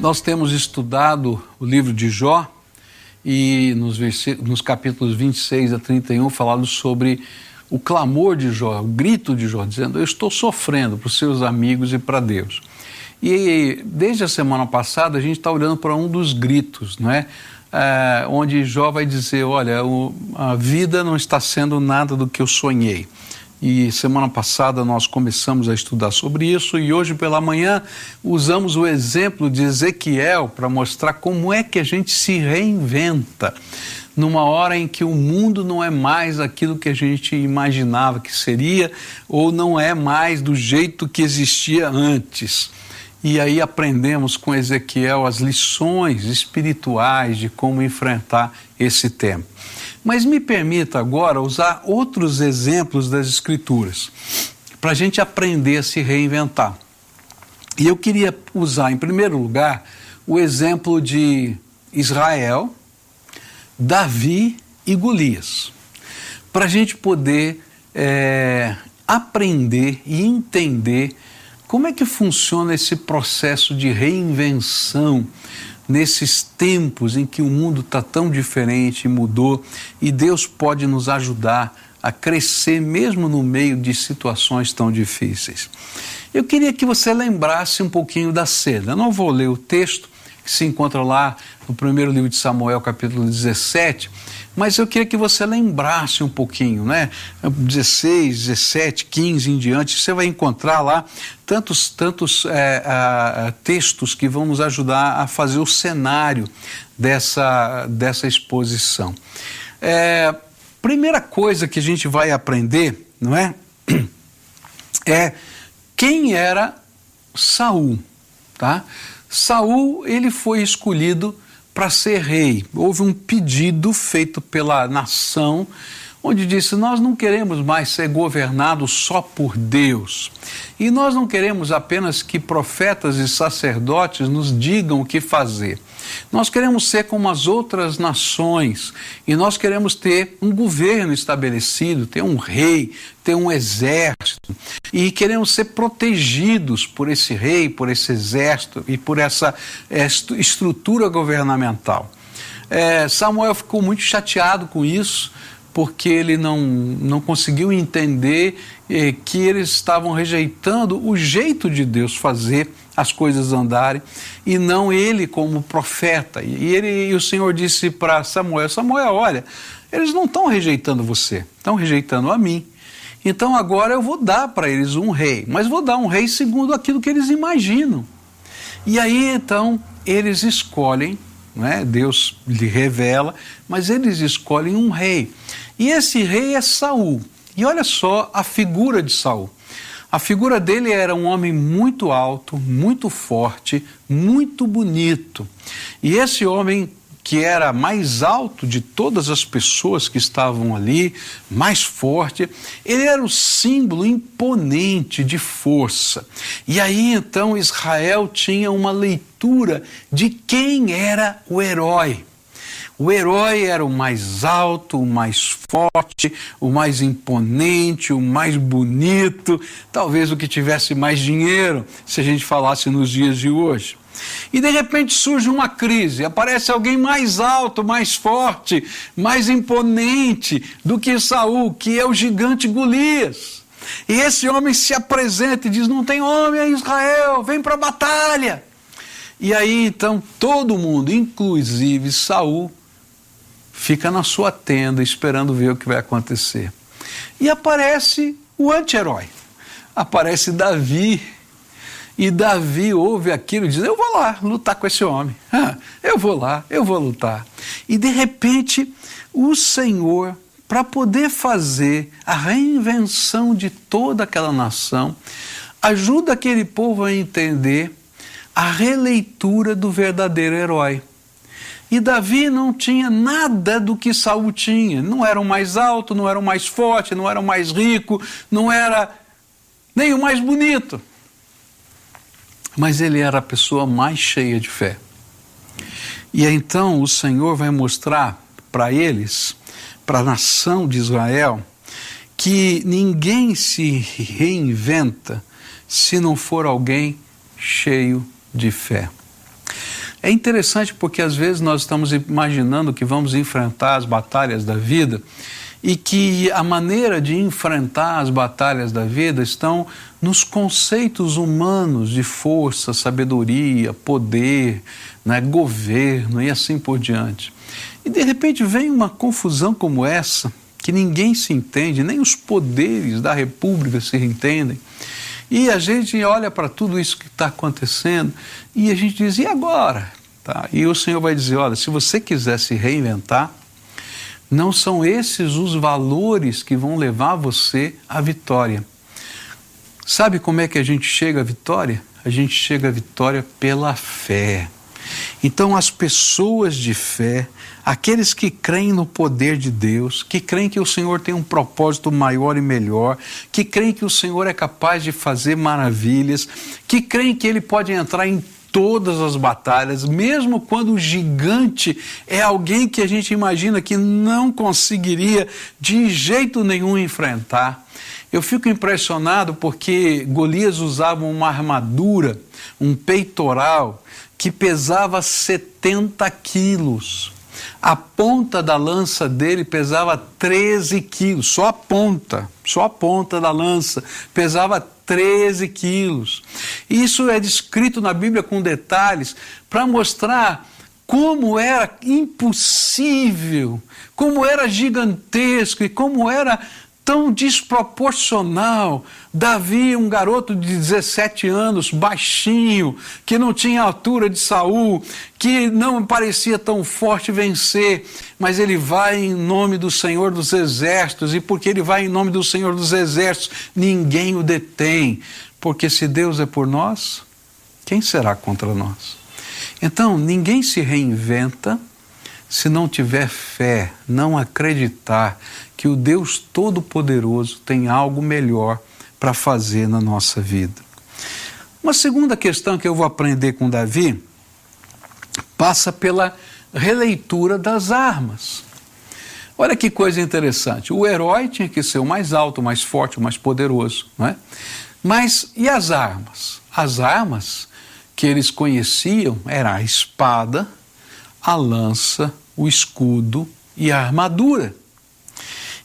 Nós temos estudado o livro de Jó e nos, nos capítulos 26 a 31 falado sobre o clamor de Jó, o grito de Jó, dizendo: Eu estou sofrendo para os seus amigos e para Deus. E desde a semana passada a gente está olhando para um dos gritos, não é? é? onde Jó vai dizer: Olha, a vida não está sendo nada do que eu sonhei. E semana passada nós começamos a estudar sobre isso e hoje pela manhã usamos o exemplo de Ezequiel para mostrar como é que a gente se reinventa numa hora em que o mundo não é mais aquilo que a gente imaginava que seria ou não é mais do jeito que existia antes. E aí aprendemos com Ezequiel as lições espirituais de como enfrentar esse tempo. Mas me permita agora usar outros exemplos das Escrituras, para a gente aprender a se reinventar. E eu queria usar, em primeiro lugar, o exemplo de Israel, Davi e Golias, para a gente poder é, aprender e entender como é que funciona esse processo de reinvenção nesses tempos em que o mundo está tão diferente e mudou, e Deus pode nos ajudar a crescer mesmo no meio de situações tão difíceis. Eu queria que você lembrasse um pouquinho da. Eu não vou ler o texto que se encontra lá no primeiro livro de Samuel, capítulo 17, mas eu queria que você lembrasse um pouquinho, né? 16, 17, 15 em diante, você vai encontrar lá tantos, tantos é, a, textos que vão nos ajudar a fazer o cenário dessa, dessa exposição. É, primeira coisa que a gente vai aprender, não é? É quem era Saul, tá? Saul ele foi escolhido para ser rei. Houve um pedido feito pela nação, onde disse: Nós não queremos mais ser governados só por Deus. E nós não queremos apenas que profetas e sacerdotes nos digam o que fazer. Nós queremos ser como as outras nações e nós queremos ter um governo estabelecido, ter um rei, ter um exército e queremos ser protegidos por esse rei, por esse exército e por essa estrutura governamental. É, Samuel ficou muito chateado com isso porque ele não, não conseguiu entender eh, que eles estavam rejeitando o jeito de Deus fazer as coisas andarem e não ele como profeta. E, ele, e o Senhor disse para Samuel: Samuel, olha, eles não estão rejeitando você, estão rejeitando a mim. Então agora eu vou dar para eles um rei, mas vou dar um rei segundo aquilo que eles imaginam. E aí então eles escolhem, né? Deus lhe revela, mas eles escolhem um rei. E esse rei é Saul. E olha só a figura de Saul. A figura dele era um homem muito alto, muito forte, muito bonito. E esse homem que era mais alto de todas as pessoas que estavam ali, mais forte, ele era o símbolo imponente de força. E aí então Israel tinha uma leitura de quem era o herói. O herói era o mais alto, o mais forte, o mais imponente, o mais bonito, talvez o que tivesse mais dinheiro, se a gente falasse nos dias de hoje. E de repente surge uma crise, aparece alguém mais alto, mais forte, mais imponente do que Saul, que é o gigante Golias. E esse homem se apresenta e diz: Não tem homem em Israel, vem para a batalha. E aí então todo mundo, inclusive Saul, fica na sua tenda esperando ver o que vai acontecer. E aparece o anti-herói. Aparece Davi. E Davi ouve aquilo e diz: Eu vou lá lutar com esse homem. eu vou lá, eu vou lutar. E de repente, o Senhor, para poder fazer a reinvenção de toda aquela nação, ajuda aquele povo a entender a releitura do verdadeiro herói. E Davi não tinha nada do que Saul tinha. Não era o mais alto, não era o mais forte, não era o mais rico, não era nem o mais bonito. Mas ele era a pessoa mais cheia de fé. E então o Senhor vai mostrar para eles, para a nação de Israel, que ninguém se reinventa se não for alguém cheio de fé. É interessante porque às vezes nós estamos imaginando que vamos enfrentar as batalhas da vida e que a maneira de enfrentar as batalhas da vida estão nos conceitos humanos de força, sabedoria, poder, né, governo e assim por diante. E de repente vem uma confusão como essa, que ninguém se entende, nem os poderes da República se entendem. E a gente olha para tudo isso que está acontecendo e a gente diz: e agora? Tá? E o Senhor vai dizer: olha, se você quiser se reinventar, não são esses os valores que vão levar você à vitória. Sabe como é que a gente chega à vitória? A gente chega à vitória pela fé. Então, as pessoas de fé, aqueles que creem no poder de Deus, que creem que o Senhor tem um propósito maior e melhor, que creem que o Senhor é capaz de fazer maravilhas, que creem que Ele pode entrar em todas as batalhas, mesmo quando o gigante é alguém que a gente imagina que não conseguiria de jeito nenhum enfrentar. Eu fico impressionado porque Golias usava uma armadura, um peitoral, que pesava 70 quilos. A ponta da lança dele pesava 13 quilos, só a ponta, só a ponta da lança pesava 13 quilos. Isso é descrito na Bíblia com detalhes para mostrar como era impossível, como era gigantesco e como era tão desproporcional. Davi, um garoto de 17 anos, baixinho, que não tinha altura de Saul, que não parecia tão forte vencer, mas ele vai em nome do Senhor dos Exércitos, e porque ele vai em nome do Senhor dos Exércitos, ninguém o detém, porque se Deus é por nós, quem será contra nós? Então, ninguém se reinventa se não tiver fé, não acreditar que o Deus Todo-Poderoso tem algo melhor para fazer na nossa vida. Uma segunda questão que eu vou aprender com Davi passa pela releitura das armas. Olha que coisa interessante. O herói tinha que ser o mais alto, o mais forte, o mais poderoso, não é? Mas e as armas? As armas que eles conheciam era a espada, a lança, o escudo e a armadura.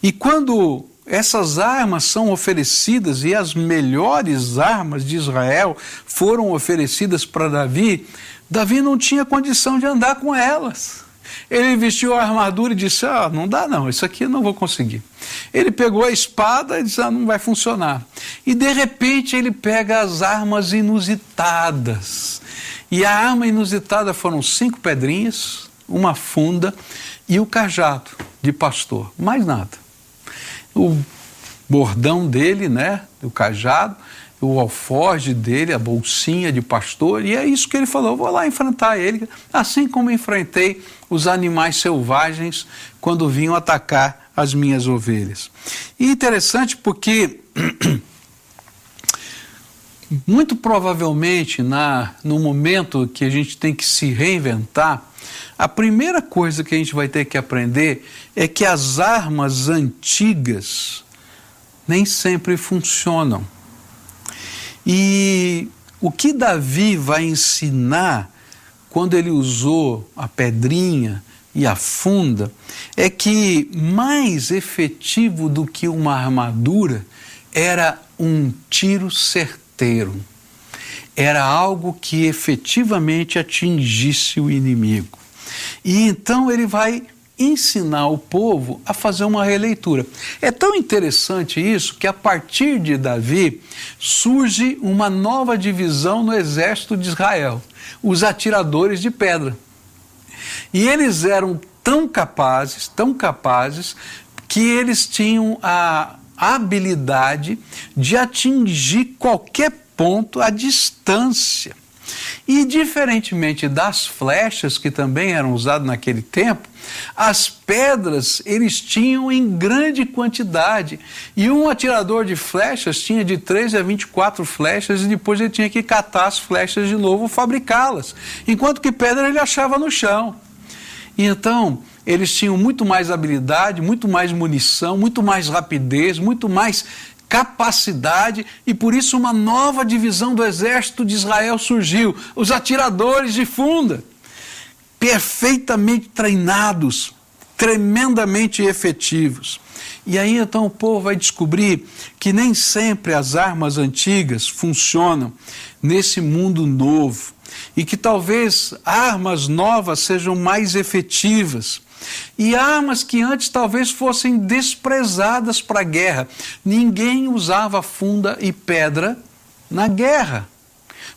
E quando essas armas são oferecidas e as melhores armas de Israel foram oferecidas para Davi, Davi não tinha condição de andar com elas. Ele vestiu a armadura e disse: Ah, não dá não, isso aqui eu não vou conseguir. Ele pegou a espada e disse: Ah, não vai funcionar. E de repente ele pega as armas inusitadas. E a arma inusitada foram cinco pedrinhas, uma funda e o cajado de pastor. Mais nada. O bordão dele, né? O cajado, o alforge dele, a bolsinha de pastor, e é isso que ele falou: vou lá enfrentar ele, assim como enfrentei os animais selvagens quando vinham atacar as minhas ovelhas. E interessante porque muito provavelmente, na, no momento que a gente tem que se reinventar, a primeira coisa que a gente vai ter que aprender é que as armas antigas nem sempre funcionam. E o que Davi vai ensinar quando ele usou a pedrinha e a funda é que mais efetivo do que uma armadura era um tiro certeiro. Era algo que efetivamente atingisse o inimigo. E então ele vai ensinar o povo a fazer uma releitura. É tão interessante isso que a partir de Davi surge uma nova divisão no exército de Israel, os atiradores de pedra. E eles eram tão capazes, tão capazes, que eles tinham a habilidade de atingir qualquer ponto à distância. E diferentemente das flechas que também eram usadas naquele tempo, as pedras eles tinham em grande quantidade. E um atirador de flechas tinha de 3 a 24 flechas e depois ele tinha que catar as flechas de novo, fabricá-las. Enquanto que pedra ele achava no chão. E então, eles tinham muito mais habilidade, muito mais munição, muito mais rapidez, muito mais capacidade e por isso uma nova divisão do exército de Israel surgiu, os atiradores de funda. perfeitamente treinados, tremendamente efetivos. E aí então o povo vai descobrir que nem sempre as armas antigas funcionam nesse mundo novo e que talvez armas novas sejam mais efetivas. E armas que antes talvez fossem desprezadas para a guerra. Ninguém usava funda e pedra na guerra,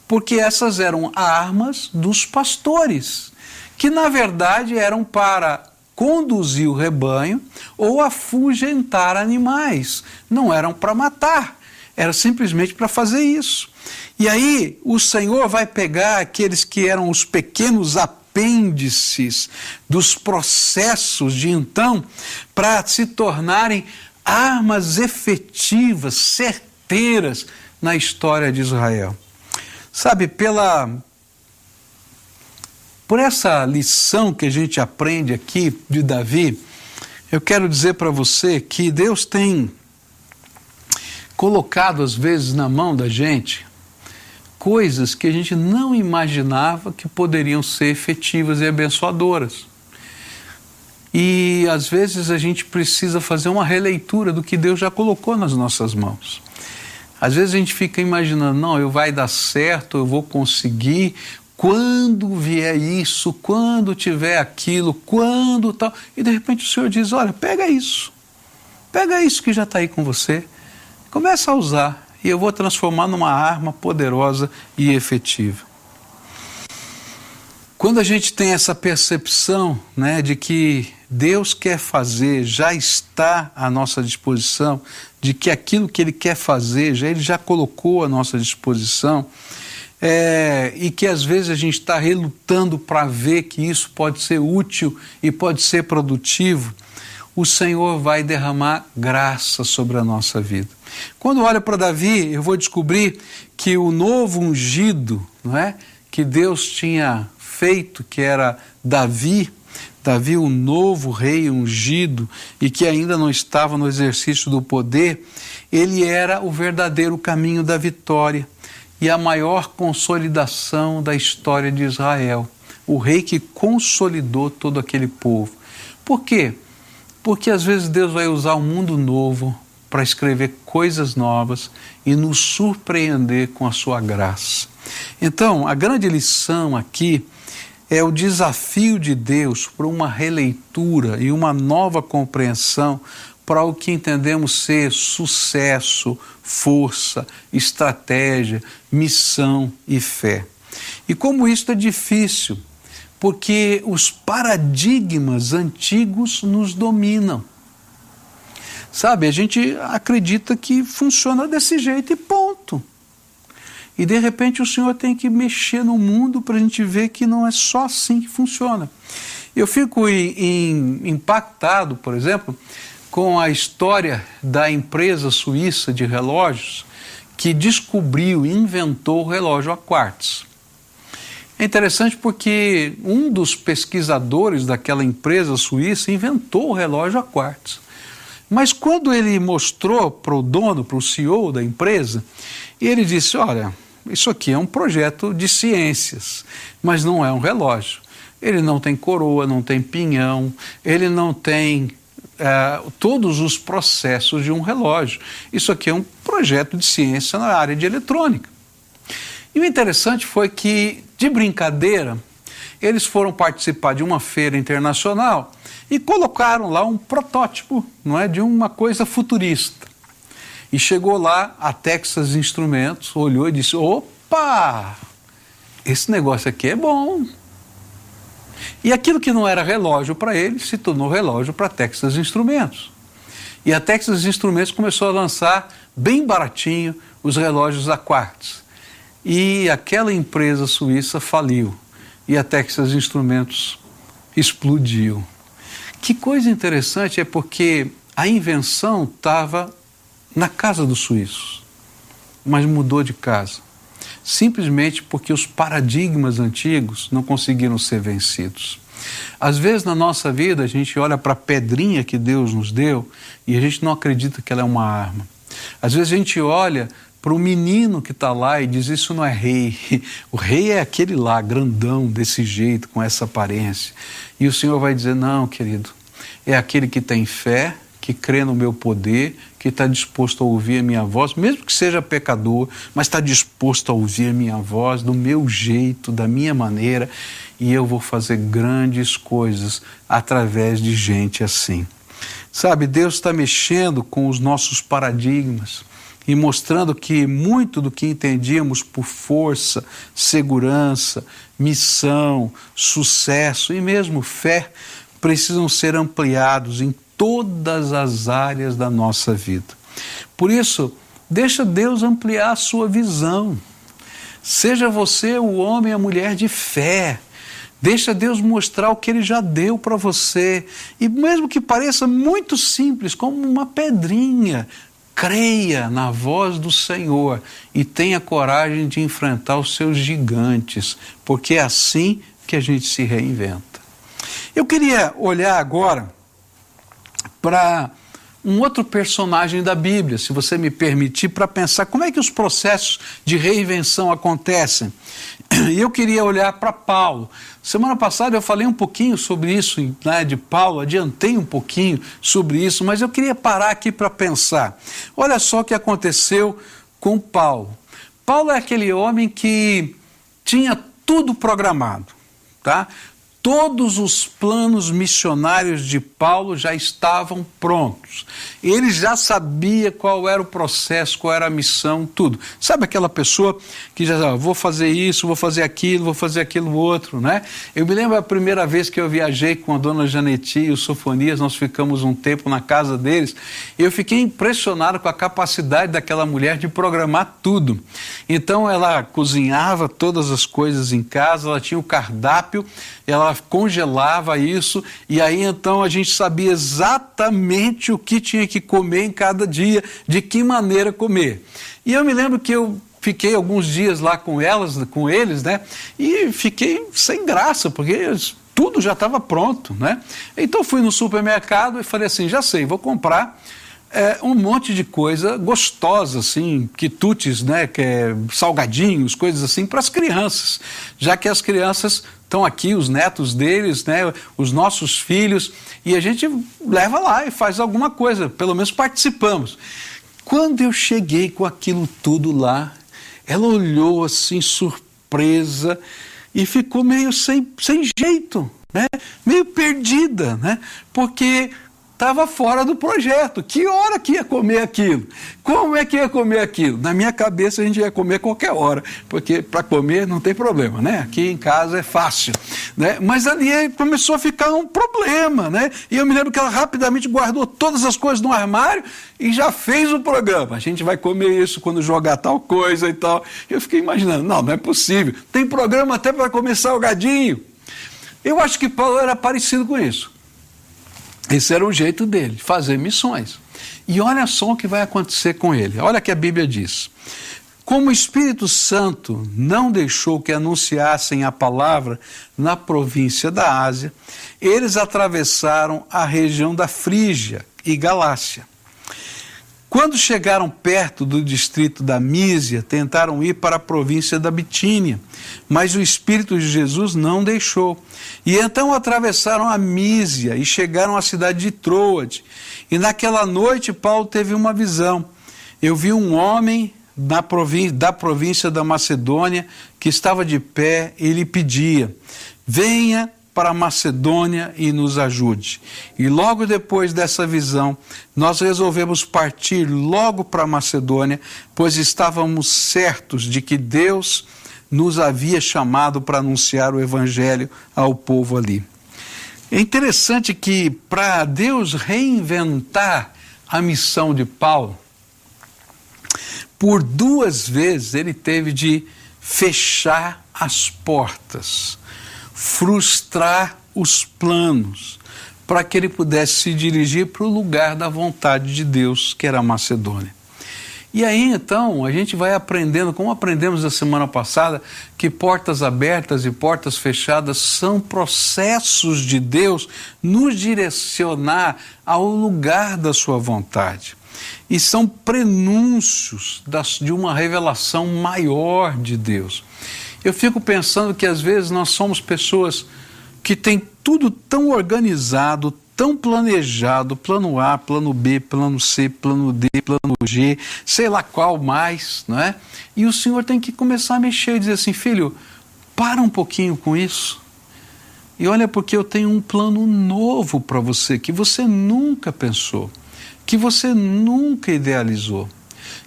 porque essas eram armas dos pastores, que na verdade eram para conduzir o rebanho ou afugentar animais. Não eram para matar, era simplesmente para fazer isso. E aí o Senhor vai pegar aqueles que eram os pequenos apêndices dos processos de então para se tornarem armas efetivas, certeiras na história de Israel. Sabe, pela por essa lição que a gente aprende aqui de Davi, eu quero dizer para você que Deus tem colocado às vezes na mão da gente coisas que a gente não imaginava que poderiam ser efetivas e abençoadoras. E às vezes a gente precisa fazer uma releitura do que Deus já colocou nas nossas mãos. Às vezes a gente fica imaginando, não, eu vai dar certo, eu vou conseguir, quando vier isso, quando tiver aquilo, quando tal. E de repente o Senhor diz: Olha, pega isso, pega isso que já está aí com você, começa a usar e eu vou transformar numa arma poderosa e efetiva. Quando a gente tem essa percepção né, de que Deus quer fazer, já está à nossa disposição, de que aquilo que Ele quer fazer, já Ele já colocou à nossa disposição, é, e que às vezes a gente está relutando para ver que isso pode ser útil e pode ser produtivo, o Senhor vai derramar graça sobre a nossa vida. Quando olho para Davi, eu vou descobrir que o novo ungido, não é, que Deus tinha feito, que era Davi, Davi, o novo rei ungido e que ainda não estava no exercício do poder, ele era o verdadeiro caminho da vitória e a maior consolidação da história de Israel. O rei que consolidou todo aquele povo. Por quê? Porque às vezes Deus vai usar um mundo novo para escrever coisas novas e nos surpreender com a sua graça. Então, a grande lição aqui é o desafio de Deus para uma releitura e uma nova compreensão para o que entendemos ser sucesso, força, estratégia, missão e fé. E como isso é difícil, porque os paradigmas antigos nos dominam. Sabe, a gente acredita que funciona desse jeito e ponto. E de repente o Senhor tem que mexer no mundo para a gente ver que não é só assim que funciona. Eu fico impactado, por exemplo, com a história da empresa suíça de relógios que descobriu e inventou o relógio a quartz. É interessante porque um dos pesquisadores daquela empresa suíça inventou o relógio a quartz. Mas quando ele mostrou para o dono, para o CEO da empresa, ele disse: Olha, isso aqui é um projeto de ciências, mas não é um relógio. Ele não tem coroa, não tem pinhão, ele não tem é, todos os processos de um relógio. Isso aqui é um projeto de ciência na área de eletrônica. E o interessante foi que, de brincadeira, eles foram participar de uma feira internacional e colocaram lá um protótipo não é, de uma coisa futurista. E chegou lá a Texas Instrumentos, olhou e disse: opa, esse negócio aqui é bom. E aquilo que não era relógio para ele se tornou relógio para Texas Instrumentos. E a Texas Instrumentos começou a lançar bem baratinho os relógios a quartz. E aquela empresa suíça faliu e a Texas Instrumentos explodiu. Que coisa interessante é porque a invenção estava na casa dos suíços, mas mudou de casa simplesmente porque os paradigmas antigos não conseguiram ser vencidos. Às vezes na nossa vida a gente olha para a pedrinha que Deus nos deu e a gente não acredita que ela é uma arma. Às vezes a gente olha para o menino que está lá e diz: Isso não é rei. O rei é aquele lá, grandão, desse jeito, com essa aparência. E o Senhor vai dizer: Não, querido, é aquele que tem fé, que crê no meu poder, que está disposto a ouvir a minha voz, mesmo que seja pecador, mas está disposto a ouvir a minha voz do meu jeito, da minha maneira, e eu vou fazer grandes coisas através de gente assim. Sabe, Deus está mexendo com os nossos paradigmas e mostrando que muito do que entendíamos por força, segurança, missão, sucesso e mesmo fé precisam ser ampliados em todas as áreas da nossa vida. Por isso, deixa Deus ampliar a sua visão. Seja você o homem e a mulher de fé. Deixa Deus mostrar o que Ele já deu para você. E mesmo que pareça muito simples, como uma pedrinha, creia na voz do Senhor e tenha coragem de enfrentar os seus gigantes, porque é assim que a gente se reinventa. Eu queria olhar agora para um outro personagem da Bíblia, se você me permitir, para pensar como é que os processos de reinvenção acontecem. E eu queria olhar para Paulo. Semana passada eu falei um pouquinho sobre isso, né, de Paulo, adiantei um pouquinho sobre isso, mas eu queria parar aqui para pensar. Olha só o que aconteceu com Paulo. Paulo é aquele homem que tinha tudo programado, tá? todos os planos missionários de Paulo já estavam prontos. Ele já sabia qual era o processo, qual era a missão, tudo. Sabe aquela pessoa que já vou fazer isso, vou fazer aquilo, vou fazer aquilo outro, né? Eu me lembro a primeira vez que eu viajei com a dona Janeti e o Sofonias, nós ficamos um tempo na casa deles, e eu fiquei impressionado com a capacidade daquela mulher de programar tudo. Então ela cozinhava todas as coisas em casa, ela tinha o cardápio, ela congelava isso e aí então a gente sabia exatamente o que tinha que comer em cada dia, de que maneira comer. E eu me lembro que eu fiquei alguns dias lá com elas, com eles, né? E fiquei sem graça, porque tudo já estava pronto, né? Então fui no supermercado e falei assim, já sei, vou comprar é, um monte de coisa gostosa, assim, quitutes, né, que é salgadinhos, coisas assim, para as crianças, já que as crianças estão aqui, os netos deles, né, os nossos filhos, e a gente leva lá e faz alguma coisa, pelo menos participamos. Quando eu cheguei com aquilo tudo lá, ela olhou assim, surpresa, e ficou meio sem, sem jeito, né? meio perdida, né? porque estava fora do projeto. Que hora que ia comer aquilo? Como é que ia comer aquilo? Na minha cabeça a gente ia comer qualquer hora, porque para comer não tem problema, né? Aqui em casa é fácil, né? Mas ali começou a ficar um problema, né? E eu me lembro que ela rapidamente guardou todas as coisas no armário e já fez o programa. A gente vai comer isso quando jogar tal coisa e tal. Eu fiquei imaginando, não, não é possível. Tem programa até para comer salgadinho. Eu acho que Paulo era parecido com isso. Esse era o jeito dele, fazer missões. E olha só o que vai acontecer com ele. Olha que a Bíblia diz. Como o Espírito Santo não deixou que anunciassem a palavra na província da Ásia, eles atravessaram a região da Frígia e Galácia. Quando chegaram perto do distrito da Mísia, tentaram ir para a província da Bitínia, mas o Espírito de Jesus não deixou. E então atravessaram a Mísia e chegaram à cidade de Troade. E naquela noite Paulo teve uma visão. Eu vi um homem província, da província da Macedônia que estava de pé e lhe pedia: Venha para Macedônia e nos ajude. E logo depois dessa visão, nós resolvemos partir logo para Macedônia, pois estávamos certos de que Deus nos havia chamado para anunciar o evangelho ao povo ali. É interessante que para Deus reinventar a missão de Paulo, por duas vezes ele teve de fechar as portas frustrar os planos, para que ele pudesse se dirigir para o lugar da vontade de Deus, que era a Macedônia. E aí então a gente vai aprendendo, como aprendemos na semana passada, que portas abertas e portas fechadas são processos de Deus nos direcionar ao lugar da sua vontade. E são prenúncios das, de uma revelação maior de Deus. Eu fico pensando que às vezes nós somos pessoas que têm tudo tão organizado, tão planejado, plano A, plano B, plano C, plano D, plano G, sei lá qual mais, não é? E o Senhor tem que começar a mexer e dizer assim, filho, para um pouquinho com isso. E olha, porque eu tenho um plano novo para você que você nunca pensou, que você nunca idealizou,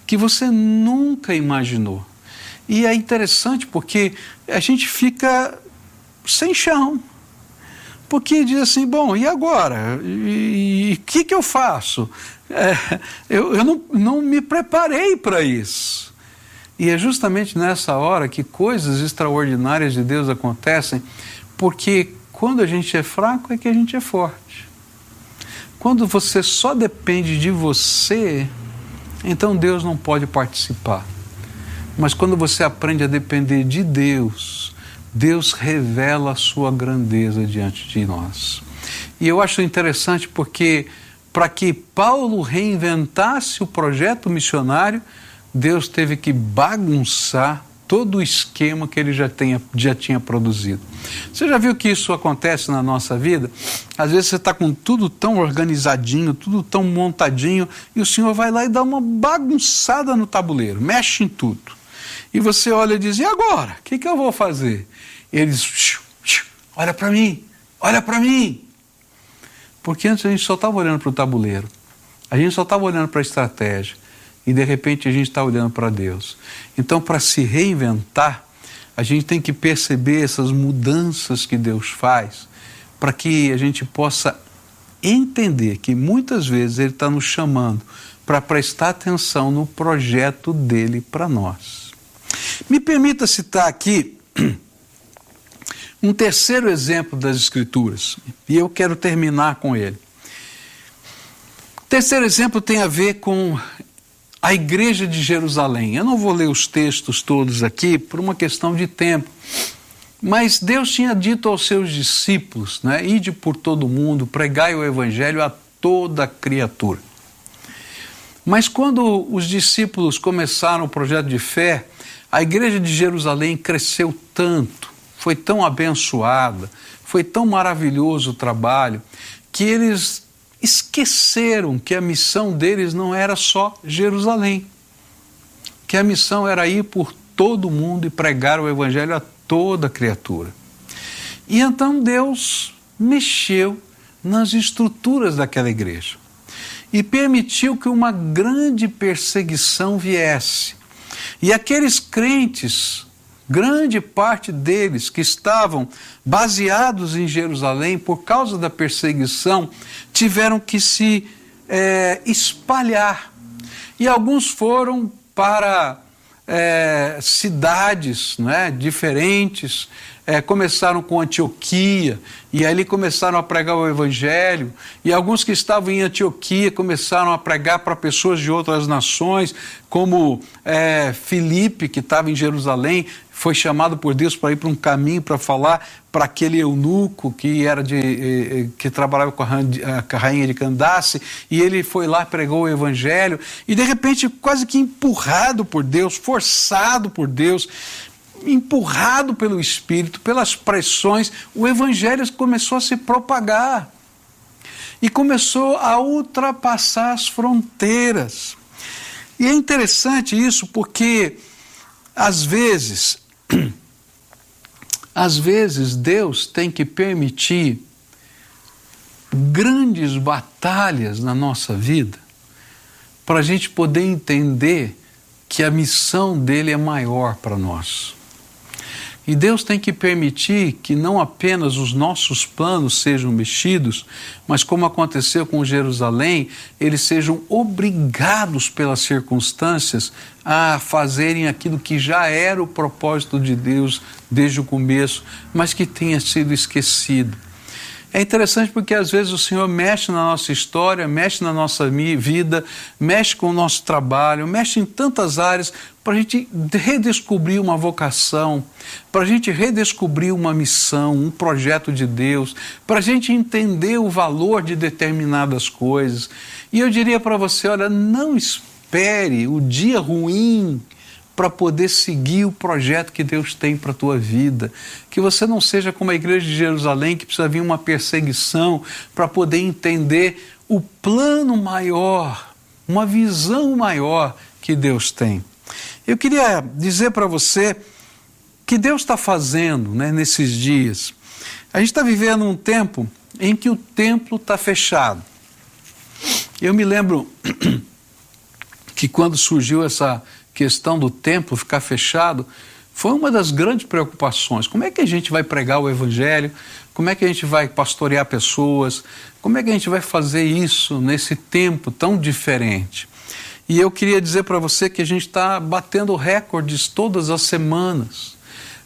que você nunca imaginou. E é interessante porque a gente fica sem chão. Porque diz assim, bom, e agora? E o que, que eu faço? É, eu eu não, não me preparei para isso. E é justamente nessa hora que coisas extraordinárias de Deus acontecem, porque quando a gente é fraco é que a gente é forte. Quando você só depende de você, então Deus não pode participar. Mas quando você aprende a depender de Deus, Deus revela a sua grandeza diante de nós. E eu acho interessante porque, para que Paulo reinventasse o projeto missionário, Deus teve que bagunçar todo o esquema que ele já, tenha, já tinha produzido. Você já viu que isso acontece na nossa vida? Às vezes você está com tudo tão organizadinho, tudo tão montadinho, e o Senhor vai lá e dá uma bagunçada no tabuleiro, mexe em tudo. E você olha e diz: e agora? O que, que eu vou fazer? eles, olha para mim, olha para mim. Porque antes a gente só estava olhando para o tabuleiro, a gente só estava olhando para a estratégia, e de repente a gente está olhando para Deus. Então, para se reinventar, a gente tem que perceber essas mudanças que Deus faz, para que a gente possa entender que muitas vezes Ele está nos chamando para prestar atenção no projeto dele para nós. Me permita citar aqui um terceiro exemplo das Escrituras, e eu quero terminar com ele. O terceiro exemplo tem a ver com a igreja de Jerusalém. Eu não vou ler os textos todos aqui por uma questão de tempo, mas Deus tinha dito aos seus discípulos, né, ide por todo mundo, pregai o evangelho a toda criatura. Mas quando os discípulos começaram o projeto de fé, a igreja de Jerusalém cresceu tanto, foi tão abençoada, foi tão maravilhoso o trabalho, que eles esqueceram que a missão deles não era só Jerusalém, que a missão era ir por todo o mundo e pregar o Evangelho a toda criatura. E então Deus mexeu nas estruturas daquela igreja e permitiu que uma grande perseguição viesse. E aqueles crentes grande parte deles que estavam baseados em Jerusalém por causa da perseguição tiveram que se é, espalhar. E alguns foram para é, cidades né, diferentes, é, começaram com Antioquia, e ali começaram a pregar o Evangelho, e alguns que estavam em Antioquia começaram a pregar para pessoas de outras nações, como é, Filipe, que estava em Jerusalém, foi chamado por Deus para ir para um caminho para falar para aquele eunuco que era de que trabalhava com a rainha de Candace e ele foi lá pregou o evangelho e de repente quase que empurrado por Deus, forçado por Deus, empurrado pelo Espírito, pelas pressões, o evangelho começou a se propagar e começou a ultrapassar as fronteiras. E é interessante isso porque às vezes às vezes Deus tem que permitir grandes batalhas na nossa vida para a gente poder entender que a missão dele é maior para nós. E Deus tem que permitir que não apenas os nossos planos sejam mexidos, mas como aconteceu com Jerusalém, eles sejam obrigados pelas circunstâncias a fazerem aquilo que já era o propósito de Deus desde o começo, mas que tenha sido esquecido. É interessante porque às vezes o Senhor mexe na nossa história, mexe na nossa vida, mexe com o nosso trabalho, mexe em tantas áreas para a gente redescobrir uma vocação, para a gente redescobrir uma missão, um projeto de Deus, para a gente entender o valor de determinadas coisas. E eu diria para você: olha, não espere o dia ruim para poder seguir o projeto que Deus tem para a tua vida. Que você não seja como a igreja de Jerusalém, que precisa vir uma perseguição para poder entender o plano maior, uma visão maior que Deus tem. Eu queria dizer para você que Deus está fazendo né, nesses dias. A gente está vivendo um tempo em que o templo está fechado. Eu me lembro que quando surgiu essa questão do templo ficar fechado, foi uma das grandes preocupações. Como é que a gente vai pregar o Evangelho? Como é que a gente vai pastorear pessoas? Como é que a gente vai fazer isso nesse tempo tão diferente? E eu queria dizer para você que a gente está batendo recordes todas as semanas.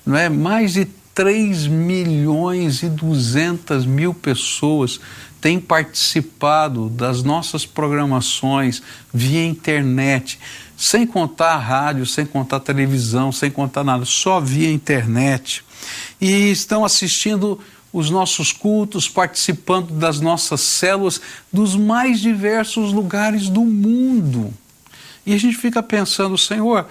Não é? Mais de 3 milhões e 200 mil pessoas têm participado das nossas programações via internet sem contar rádio, sem contar televisão, sem contar nada, só via internet. E estão assistindo os nossos cultos, participando das nossas células dos mais diversos lugares do mundo. E a gente fica pensando, Senhor,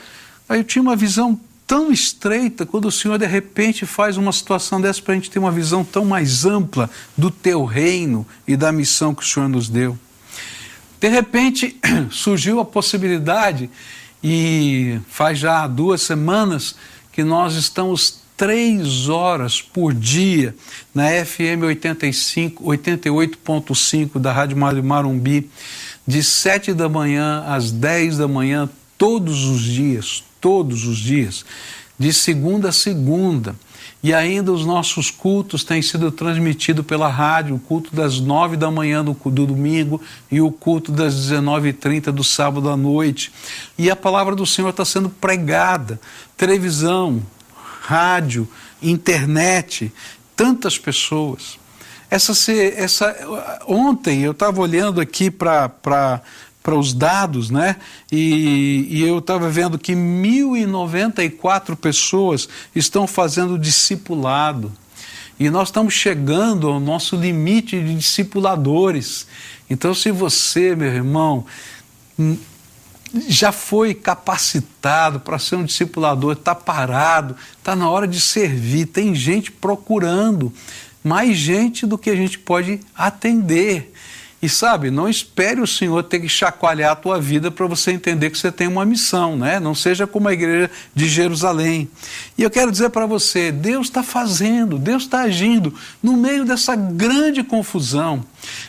eu tinha uma visão tão estreita quando o Senhor de repente faz uma situação dessa para a gente ter uma visão tão mais ampla do teu reino e da missão que o Senhor nos deu. De repente surgiu a possibilidade, e faz já duas semanas que nós estamos três horas por dia na FM 85, 88.5 da Rádio Marumbi, de sete da manhã às dez da manhã, todos os dias, todos os dias, de segunda a segunda. E ainda os nossos cultos têm sido transmitidos pela rádio, o culto das nove da manhã do, do domingo e o culto das 19h30 do sábado à noite. E a palavra do Senhor está sendo pregada, televisão, rádio, internet, tantas pessoas. Essa, essa, ontem eu estava olhando aqui para para os dados, né? E, e eu estava vendo que 1.094 pessoas estão fazendo discipulado. E nós estamos chegando ao nosso limite de discipuladores. Então, se você, meu irmão, já foi capacitado para ser um discipulador, está parado, está na hora de servir, tem gente procurando, mais gente do que a gente pode atender. E sabe, não espere o Senhor ter que chacoalhar a tua vida para você entender que você tem uma missão, né? Não seja como a igreja de Jerusalém. E eu quero dizer para você, Deus está fazendo, Deus está agindo no meio dessa grande confusão.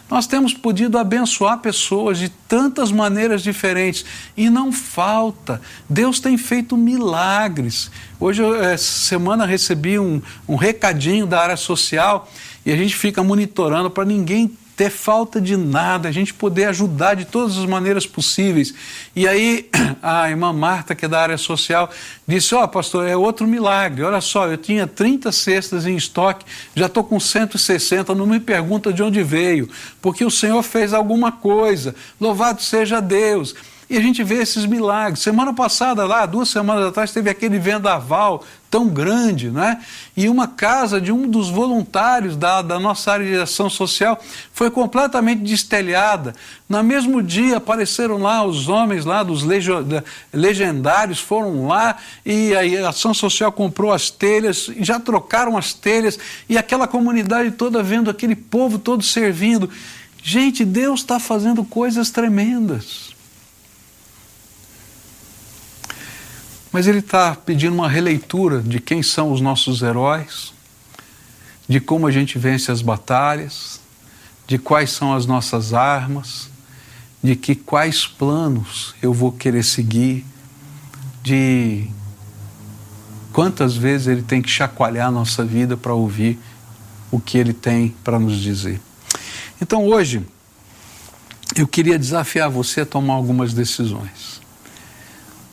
Nós temos podido abençoar pessoas de tantas maneiras diferentes e não falta. Deus tem feito milagres. Hoje, essa semana, recebi um, um recadinho da área social e a gente fica monitorando para ninguém ter falta de nada, a gente poder ajudar de todas as maneiras possíveis. E aí a irmã Marta, que é da área social, disse: Ó, oh, pastor, é outro milagre. Olha só, eu tinha 30 cestas em estoque, já estou com 160, não me pergunta de onde veio, porque o Senhor fez alguma coisa. Louvado seja Deus. E a gente vê esses milagres. Semana passada, lá, duas semanas atrás, teve aquele vendaval tão grande, né? E uma casa de um dos voluntários da, da nossa área de ação social foi completamente destelhada. No mesmo dia apareceram lá os homens lá dos legendários, foram lá e a ação social comprou as telhas, já trocaram as telhas e aquela comunidade toda vendo aquele povo todo servindo. Gente, Deus está fazendo coisas tremendas. Mas ele está pedindo uma releitura de quem são os nossos heróis, de como a gente vence as batalhas, de quais são as nossas armas, de que quais planos eu vou querer seguir, de quantas vezes ele tem que chacoalhar a nossa vida para ouvir o que ele tem para nos dizer. Então hoje eu queria desafiar você a tomar algumas decisões.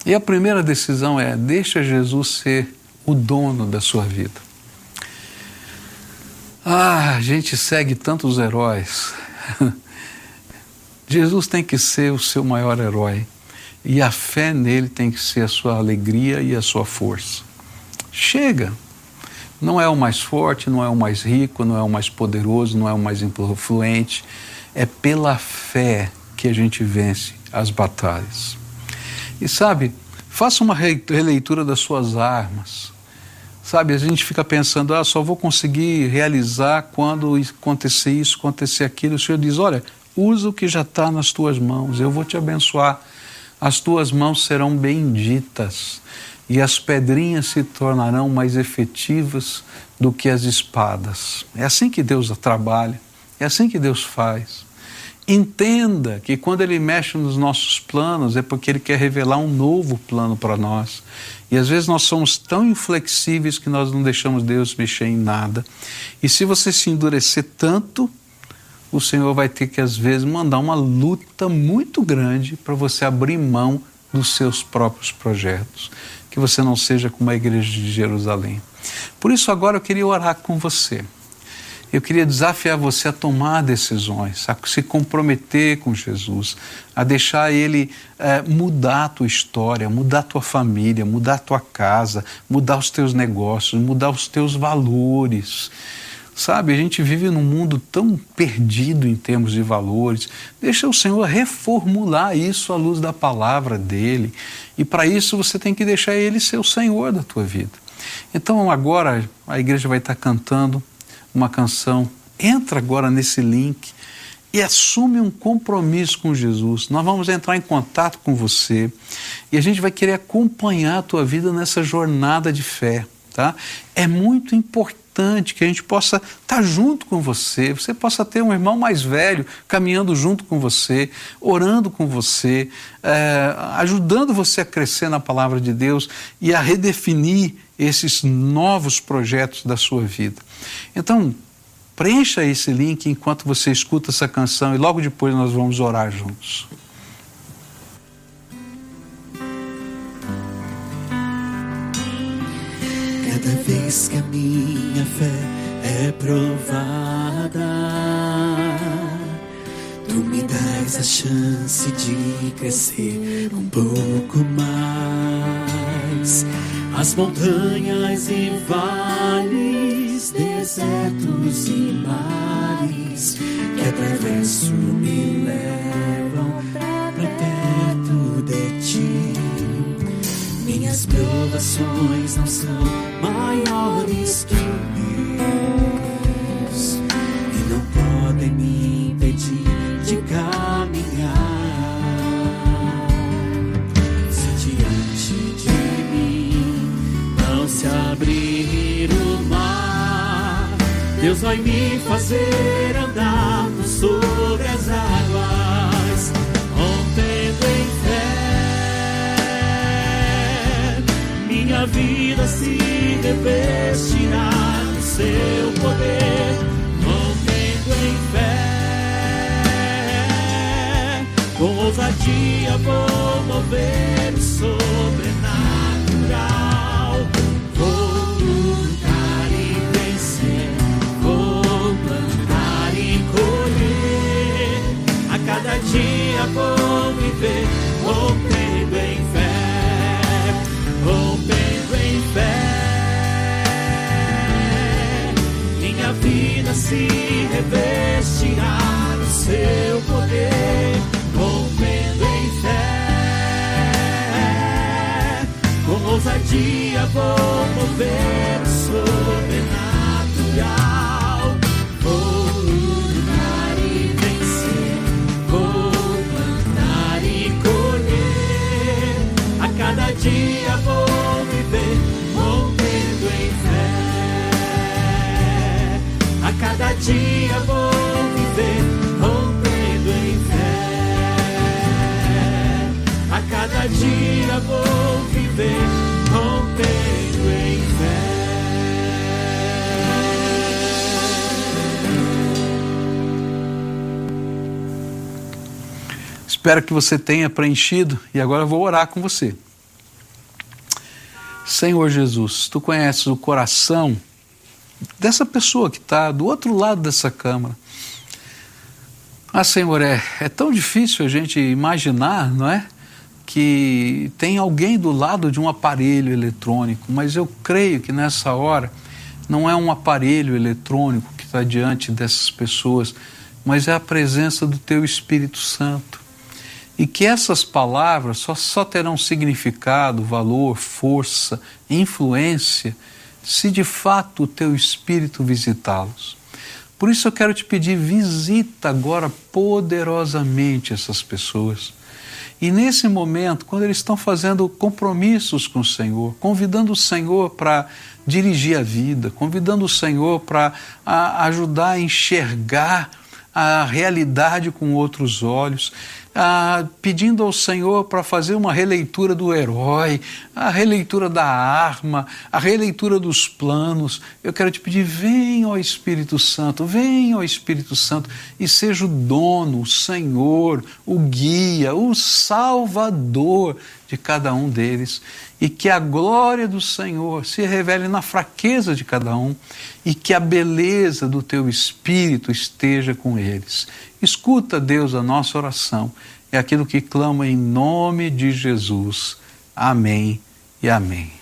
E a primeira decisão é: deixa Jesus ser o dono da sua vida. Ah, a gente segue tantos heróis. Jesus tem que ser o seu maior herói. E a fé nele tem que ser a sua alegria e a sua força. Chega! Não é o mais forte, não é o mais rico, não é o mais poderoso, não é o mais influente. É pela fé que a gente vence as batalhas. E sabe, faça uma releitura das suas armas. Sabe, a gente fica pensando, ah, só vou conseguir realizar quando acontecer isso, acontecer aquilo. O Senhor diz: olha, usa o que já está nas tuas mãos, eu vou te abençoar. As tuas mãos serão benditas e as pedrinhas se tornarão mais efetivas do que as espadas. É assim que Deus trabalha, é assim que Deus faz. Entenda que quando Ele mexe nos nossos planos é porque Ele quer revelar um novo plano para nós. E às vezes nós somos tão inflexíveis que nós não deixamos Deus mexer em nada. E se você se endurecer tanto, o Senhor vai ter que às vezes mandar uma luta muito grande para você abrir mão dos seus próprios projetos. Que você não seja como a igreja de Jerusalém. Por isso, agora eu queria orar com você. Eu queria desafiar você a tomar decisões, a se comprometer com Jesus, a deixar Ele é, mudar a tua história, mudar a tua família, mudar a tua casa, mudar os teus negócios, mudar os teus valores. Sabe, a gente vive num mundo tão perdido em termos de valores. Deixa o Senhor reformular isso à luz da palavra dele. E para isso você tem que deixar ele ser o Senhor da tua vida. Então agora a igreja vai estar cantando uma canção. Entra agora nesse link e assume um compromisso com Jesus. Nós vamos entrar em contato com você e a gente vai querer acompanhar a tua vida nessa jornada de fé. Tá? É muito importante que a gente possa estar tá junto com você, você possa ter um irmão mais velho caminhando junto com você, orando com você, é, ajudando você a crescer na palavra de Deus e a redefinir esses novos projetos da sua vida. Então, preencha esse link enquanto você escuta essa canção e logo depois nós vamos orar juntos. Cada vez que a minha fé é provada, tu me dás a chance de crescer um pouco mais. As montanhas e vales, desertos e mares que atravesso me levam pra perto de ti. Minhas provações não são maiores que Deus e não podem me impedir de caminhar. Deus vai me fazer andar sobre as se revestirá do seu poder, rompendo em fé. Com ousadia vou mover o sobrenatural. cada dia vou viver vida se revestirá no seu poder, rompendo em fé. Com ousadia vou mover Espero que você tenha preenchido e agora eu vou orar com você. Senhor Jesus, tu conheces o coração dessa pessoa que está do outro lado dessa câmara. Ah, Senhor, é, é tão difícil a gente imaginar, não é? Que tem alguém do lado de um aparelho eletrônico, mas eu creio que nessa hora não é um aparelho eletrônico que está diante dessas pessoas, mas é a presença do Teu Espírito Santo. E que essas palavras só, só terão significado, valor, força, influência, se de fato o Teu Espírito visitá-los. Por isso eu quero te pedir, visita agora poderosamente essas pessoas. E nesse momento, quando eles estão fazendo compromissos com o Senhor, convidando o Senhor para dirigir a vida, convidando o Senhor para ajudar a enxergar a realidade com outros olhos, ah, pedindo ao Senhor para fazer uma releitura do herói, a releitura da arma, a releitura dos planos. Eu quero te pedir, vem, ó Espírito Santo, vem, ó Espírito Santo, e seja o dono, o Senhor, o guia, o Salvador de cada um deles, e que a glória do Senhor se revele na fraqueza de cada um, e que a beleza do teu Espírito esteja com eles. Escuta, Deus, a nossa oração. É aquilo que clama em nome de Jesus. Amém e amém.